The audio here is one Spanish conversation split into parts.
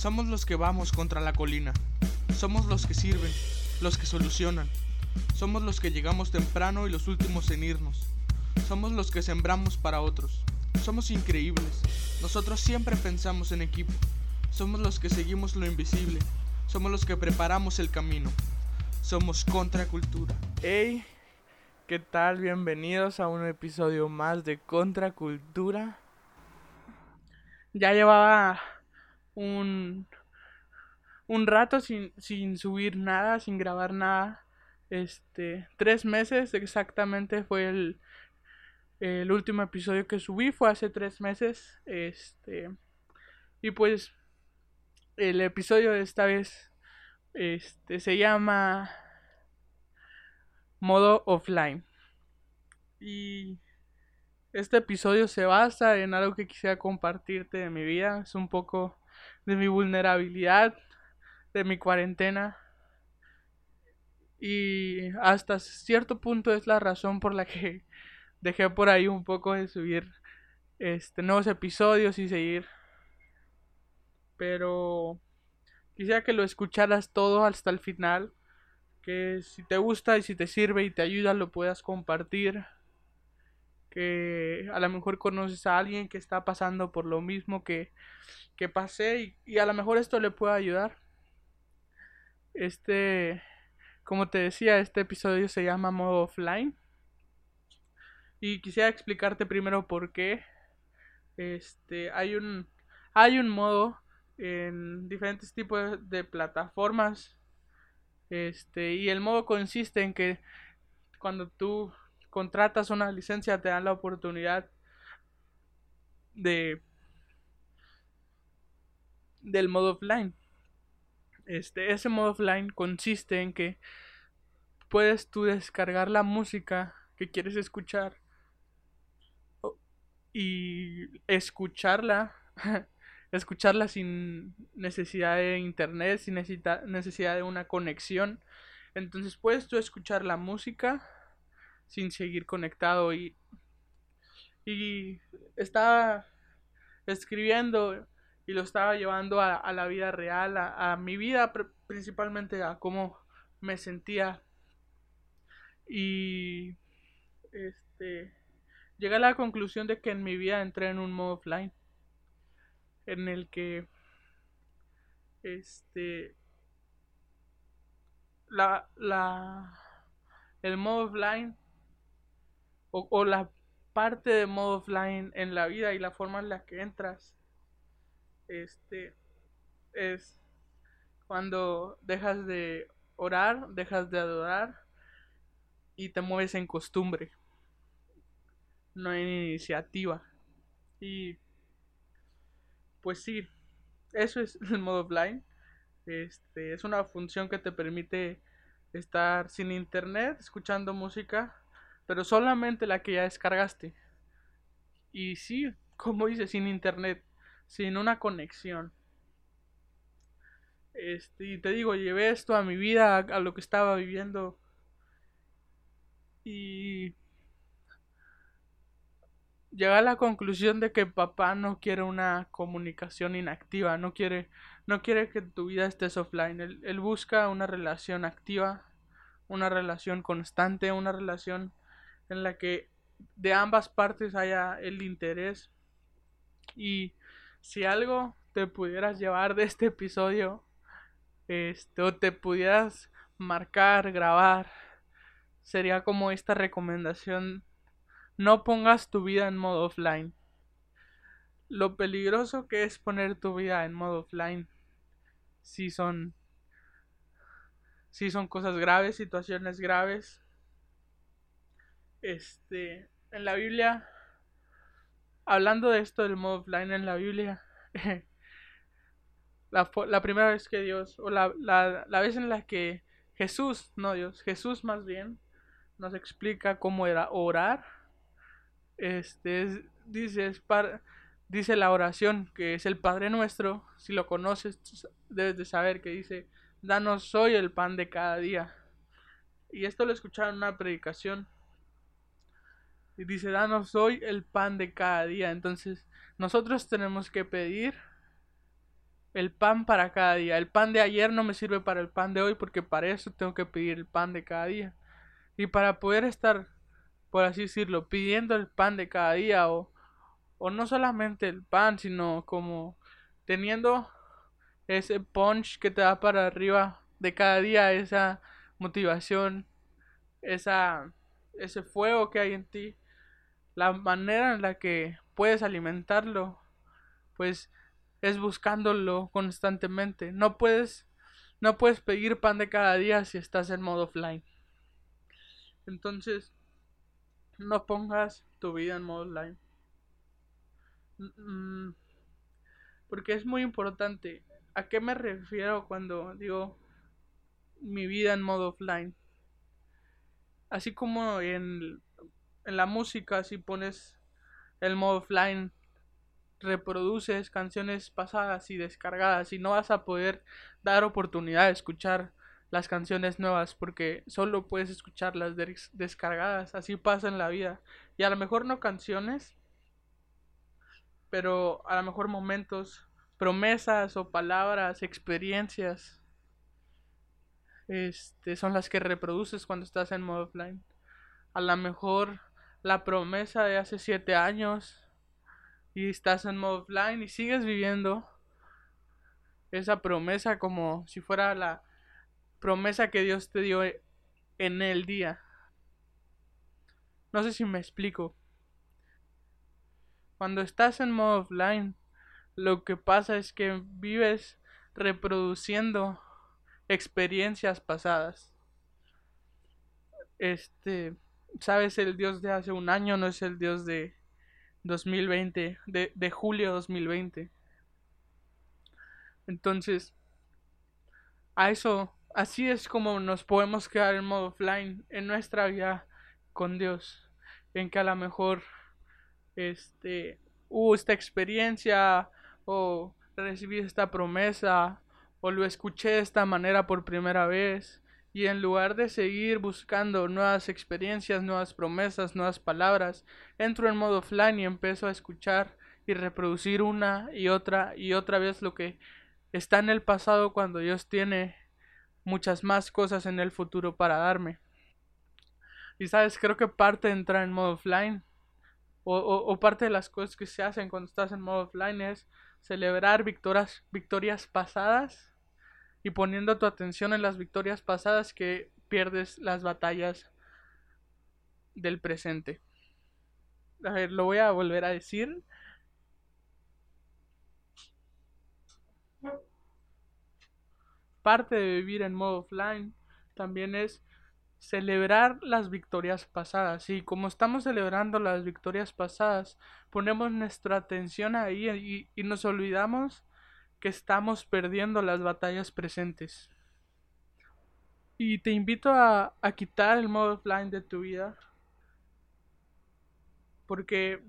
Somos los que vamos contra la colina. Somos los que sirven, los que solucionan. Somos los que llegamos temprano y los últimos en irnos. Somos los que sembramos para otros. Somos increíbles. Nosotros siempre pensamos en equipo. Somos los que seguimos lo invisible. Somos los que preparamos el camino. Somos contracultura. Hey, ¿qué tal? Bienvenidos a un episodio más de Contracultura. Ya llevaba un, un rato sin, sin subir nada, sin grabar nada. Este, tres meses exactamente fue el, el último episodio que subí, fue hace tres meses. Este, y pues el episodio de esta vez este, se llama modo offline. Y este episodio se basa en algo que quisiera compartirte de mi vida. Es un poco de mi vulnerabilidad, de mi cuarentena. Y hasta cierto punto es la razón por la que dejé por ahí un poco de subir este nuevos episodios y seguir. Pero quisiera que lo escucharas todo hasta el final. Que si te gusta y si te sirve y te ayuda lo puedas compartir. Que a lo mejor conoces a alguien que está pasando por lo mismo que, que pasé y, y a lo mejor esto le puede ayudar. Este, como te decía, este episodio se llama modo offline. Y quisiera explicarte primero por qué. Este, hay un hay un modo en diferentes tipos de plataformas. Este, y el modo consiste en que cuando tú contratas una licencia te dan la oportunidad de del modo offline. Este, ese modo offline consiste en que puedes tú descargar la música que quieres escuchar y escucharla escucharla sin necesidad de internet, sin necesidad de una conexión. Entonces puedes tú escuchar la música sin seguir conectado y, y estaba escribiendo y lo estaba llevando a, la vida real, a, a mi vida principalmente a cómo me sentía. Y este llegué a la conclusión de que en mi vida entré en un modo offline en el que este la la el modo offline o, la parte de modo offline en la vida y la forma en la que entras este es cuando dejas de orar, dejas de adorar y te mueves en costumbre. No hay iniciativa. Y pues sí, eso es el modo offline. Este, es una función que te permite estar sin internet, escuchando música, pero solamente la que ya descargaste. Y sí, como dice, sin internet, sin una conexión. Este, y te digo, llevé esto a mi vida, a lo que estaba viviendo. Y llegué a la conclusión de que papá no quiere una comunicación inactiva, no quiere, no quiere que tu vida estés offline. Él, él busca una relación activa, una relación constante, una relación en la que de ambas partes haya el interés. Y si algo te pudieras llevar de este episodio, este, o te pudieras marcar, grabar, sería como esta recomendación no pongas tu vida en modo offline. Lo peligroso que es poner tu vida en modo offline. Si son. Si son cosas graves, situaciones graves. Este. En la Biblia. Hablando de esto del modo offline en la Biblia. la, la, primera vez que Dios. O la, la, la vez en la que Jesús, no Dios, Jesús más bien. Nos explica cómo era orar este dice, dice la oración que es el Padre Nuestro, si lo conoces debes de saber que dice, danos hoy el pan de cada día. Y esto lo escucharon en una predicación. Y dice, danos hoy el pan de cada día. Entonces, nosotros tenemos que pedir el pan para cada día. El pan de ayer no me sirve para el pan de hoy porque para eso tengo que pedir el pan de cada día. Y para poder estar, por así decirlo, pidiendo el pan de cada día o, o no solamente el pan, sino como teniendo ese punch que te da para arriba de cada día, esa motivación, esa, ese fuego que hay en ti, la manera en la que puedes alimentarlo, pues es buscándolo constantemente. No puedes no puedes pedir pan de cada día si estás en modo offline. Entonces, no pongas tu vida en modo offline. Mm, porque es muy importante. ¿A qué me refiero cuando digo mi vida en modo offline? Así como en, en la música, si pones el modo offline reproduces canciones pasadas y descargadas y no vas a poder dar oportunidad de escuchar las canciones nuevas porque solo puedes escuchar las descargadas, así pasa en la vida. Y a lo mejor no canciones, pero a lo mejor momentos, promesas o palabras, experiencias, este, son las que reproduces cuando estás en modo offline. A lo mejor la promesa de hace siete años y estás en modo offline y sigues viviendo esa promesa como si fuera la promesa que Dios te dio en el día. No sé si me explico. Cuando estás en modo offline, lo que pasa es que vives reproduciendo experiencias pasadas. Este, sabes, el Dios de hace un año no es el Dios de 2020, de, de julio 2020. Entonces, a eso, así es como nos podemos quedar en modo offline en nuestra vida con Dios. En que a lo mejor este hubo esta experiencia o recibí esta promesa o lo escuché de esta manera por primera vez y en lugar de seguir buscando nuevas experiencias, nuevas promesas, nuevas palabras, entro en modo offline y empiezo a escuchar y reproducir una y otra y otra vez lo que está en el pasado cuando Dios tiene muchas más cosas en el futuro para darme. Y sabes, creo que parte de entrar en modo offline o, o, parte de las cosas que se hacen cuando estás en modo offline es celebrar victorias, victorias pasadas y poniendo tu atención en las victorias pasadas que pierdes las batallas del presente. A ver, lo voy a volver a decir. Parte de vivir en modo offline también es celebrar las victorias pasadas. Y como estamos celebrando las victorias pasadas, ponemos nuestra atención ahí y, y nos olvidamos que estamos perdiendo las batallas presentes. Y te invito a, quitar el modo offline de tu vida. Porque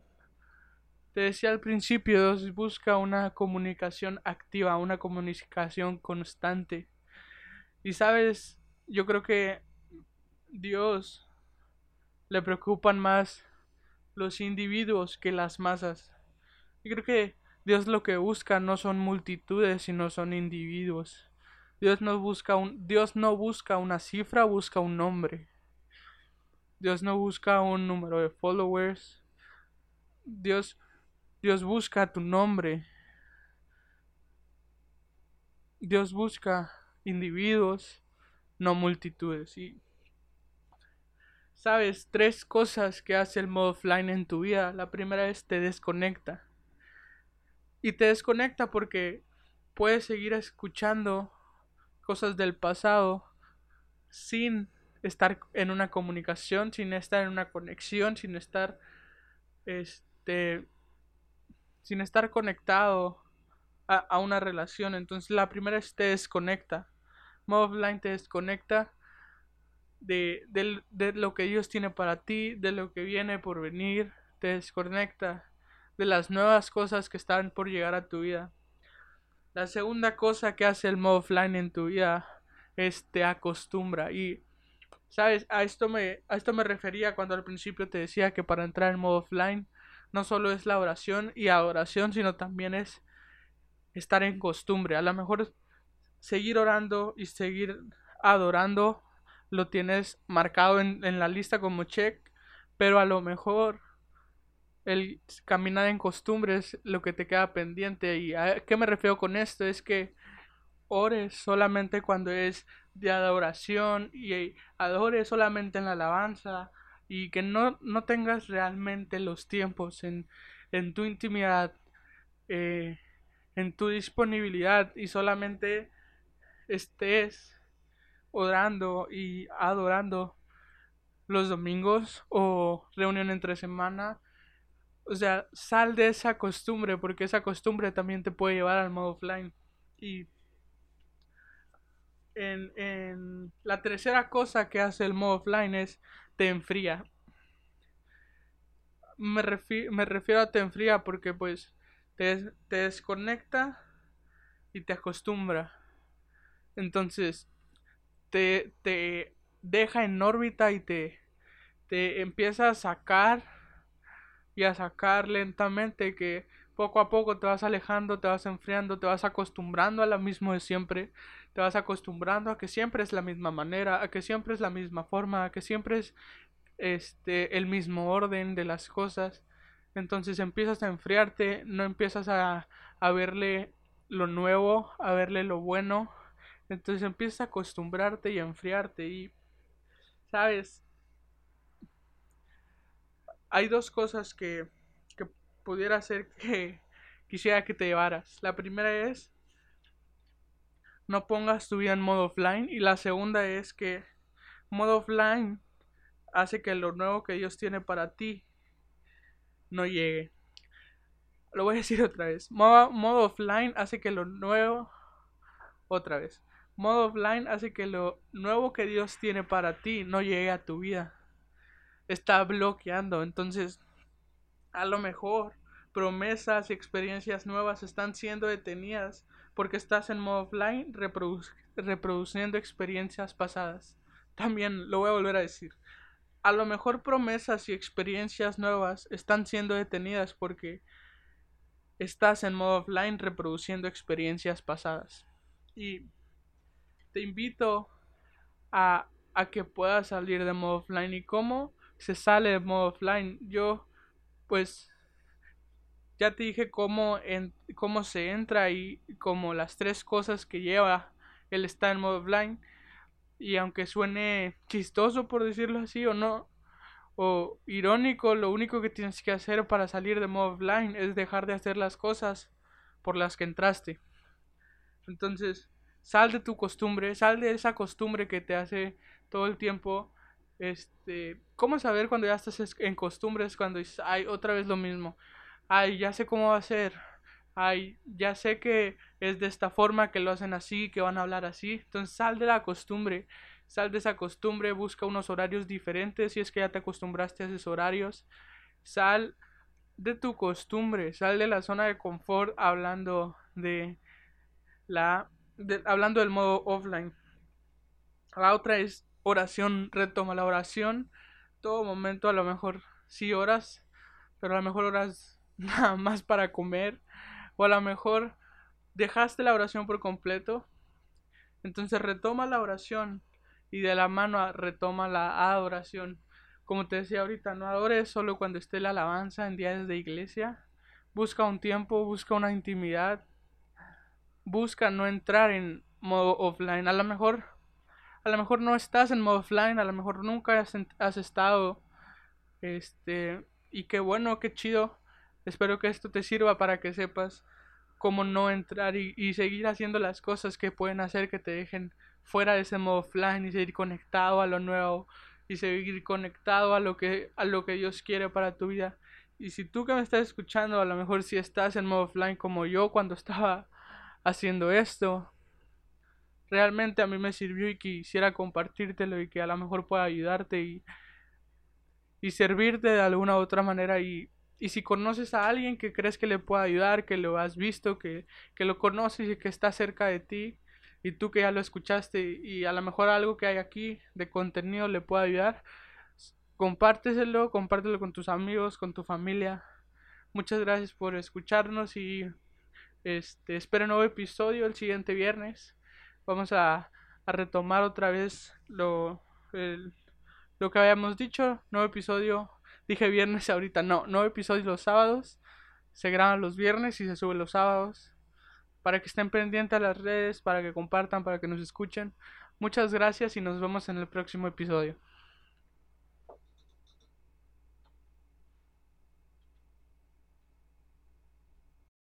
te decía al principio, busca una comunicación activa, una comunicación constante. Y sabes, yo creo que Dios le preocupan más los individuos que las masas. Y creo que Dios lo que busca no son multitudes, sino son individuos. Dios no busca un Dios no busca una cifra, busca un nombre. Dios no busca un número de followers. Dios Dios busca tu nombre. Dios busca individuos, no multitudes. Y sabes, tres cosas que hace el modo offline en tu vida. La primera es te desconecta y te desconecta porque puedes seguir escuchando cosas del pasado sin estar en una comunicación, sin estar en una conexión, sin estar este sin estar conectado a, una relación. Entonces la primera es te desconecta. Modo offline te desconecta de, de lo que Dios tiene para ti, de lo que viene por venir, te desconecta de las nuevas cosas que están por llegar a tu vida. La segunda cosa que hace el modo offline en tu vida es te acostumbra y sabes, a esto me a esto me refería cuando al principio te decía que para entrar en modo offline no solo es la oración y adoración, sino también es estar en costumbre. A lo mejor seguir orando y seguir adorando lo tienes marcado en, en la lista como check, pero a lo mejor el caminar en costumbre es lo que te queda pendiente. ¿Y a qué me refiero con esto? Es que ores solamente cuando es de adoración y adores solamente en la alabanza y que no, no tengas realmente los tiempos en, en tu intimidad, eh, en tu disponibilidad y solamente estés orando y adorando los domingos o reunión entre semana. O sea, sal de esa costumbre porque esa costumbre también te puede llevar al modo offline. Y en, en la tercera cosa que hace el modo offline es te enfría. Me, me refiero a te enfría porque pues te, te desconecta y te acostumbra. Entonces, te, te deja en órbita y te, te empieza a sacar y a sacar lentamente que poco a poco te vas alejando, te vas enfriando, te vas acostumbrando a lo mismo de siempre, te vas acostumbrando a que siempre es la misma manera, a que siempre es la misma forma, a que siempre es este el mismo orden de las cosas. Entonces empiezas a enfriarte, no empiezas a, a verle lo nuevo, a verle lo bueno. Entonces empiezas a acostumbrarte y a enfriarte y sabes, hay dos cosas que, que pudiera hacer que quisiera que te llevaras. La primera es no pongas tu vida en modo offline y la segunda es que modo offline hace que lo nuevo que Dios tiene para ti no llegue. Lo voy a decir otra vez. Modo, modo offline hace que lo nuevo otra vez. Modo offline hace que lo nuevo que Dios tiene para ti no llegue a tu vida está bloqueando. Entonces, a lo mejor promesas y experiencias nuevas están siendo detenidas porque estás en modo offline reproduciendo experiencias pasadas. También lo voy a volver a decir. A lo mejor promesas y experiencias nuevas están siendo detenidas porque estás en modo offline reproduciendo experiencias pasadas. Y te invito a, a que puedas salir de modo offline. ¿Y cómo? Se sale de modo offline. Yo, pues, ya te dije cómo, en, cómo se entra y como las tres cosas que lleva el estar en modo offline. Y aunque suene chistoso por decirlo así o no, o irónico, lo único que tienes que hacer para salir de modo offline es dejar de hacer las cosas por las que entraste. Entonces, sal de tu costumbre, sal de esa costumbre que te hace todo el tiempo este, ¿cómo saber cuando ya estás en costumbres? Cuando dices, ay, otra vez lo mismo. Ay, ya sé cómo va a ser. Ay, ya sé que es de esta forma, que lo hacen así, que van a hablar así. Entonces sal de la costumbre. Sal de esa costumbre, busca unos horarios diferentes si es que ya te acostumbraste a esos horarios. Sal de tu costumbre, sal de la zona de confort hablando de la hablando del modo offline. La otra es oración, retoma la oración. Todo momento a lo mejor sí oras, pero a lo mejor oras nada más para comer. O a lo mejor dejaste la oración por completo. Entonces retoma la oración y de la mano retoma la adoración. Como te decía ahorita, no adores solo cuando esté la alabanza en días de iglesia. Busca un tiempo, busca una intimidad. Busca no entrar en modo offline. A lo mejor a lo mejor no estás en modo offline, a lo mejor nunca has, estado. Este, y qué bueno, qué chido. Espero que esto te sirva para que sepas cómo no entrar y, seguir haciendo las cosas que pueden hacer que te dejen fuera de ese modo offline y seguir conectado a lo nuevo y seguir conectado a lo que a lo que Dios quiere para tu vida. Y si tú que me estás escuchando, a lo mejor si estás en modo offline como yo cuando estaba haciendo esto, realmente a mí me sirvió y quisiera compartírtelo y que a lo mejor pueda ayudarte y, y servirte de alguna u otra manera y, y si conoces a alguien que crees que le pueda ayudar, que lo has visto, que, que lo conoces y que está cerca de ti y tú que ya lo escuchaste y a lo mejor algo que hay aquí de contenido le pueda ayudar, compárteselo, compártelo con tus amigos, con tu familia. Muchas gracias por escucharnos y Este, espero nuevo episodio el siguiente viernes. Vamos a, a retomar otra vez lo, lo que habíamos dicho. Nuevo episodio. Dije viernes ahorita. No, nuevo episodio los sábados. Se graban los viernes y se sube los sábados. Para que estén pendientes a las redes, para que compartan, para que nos escuchen. Muchas gracias y nos vemos en el próximo episodio.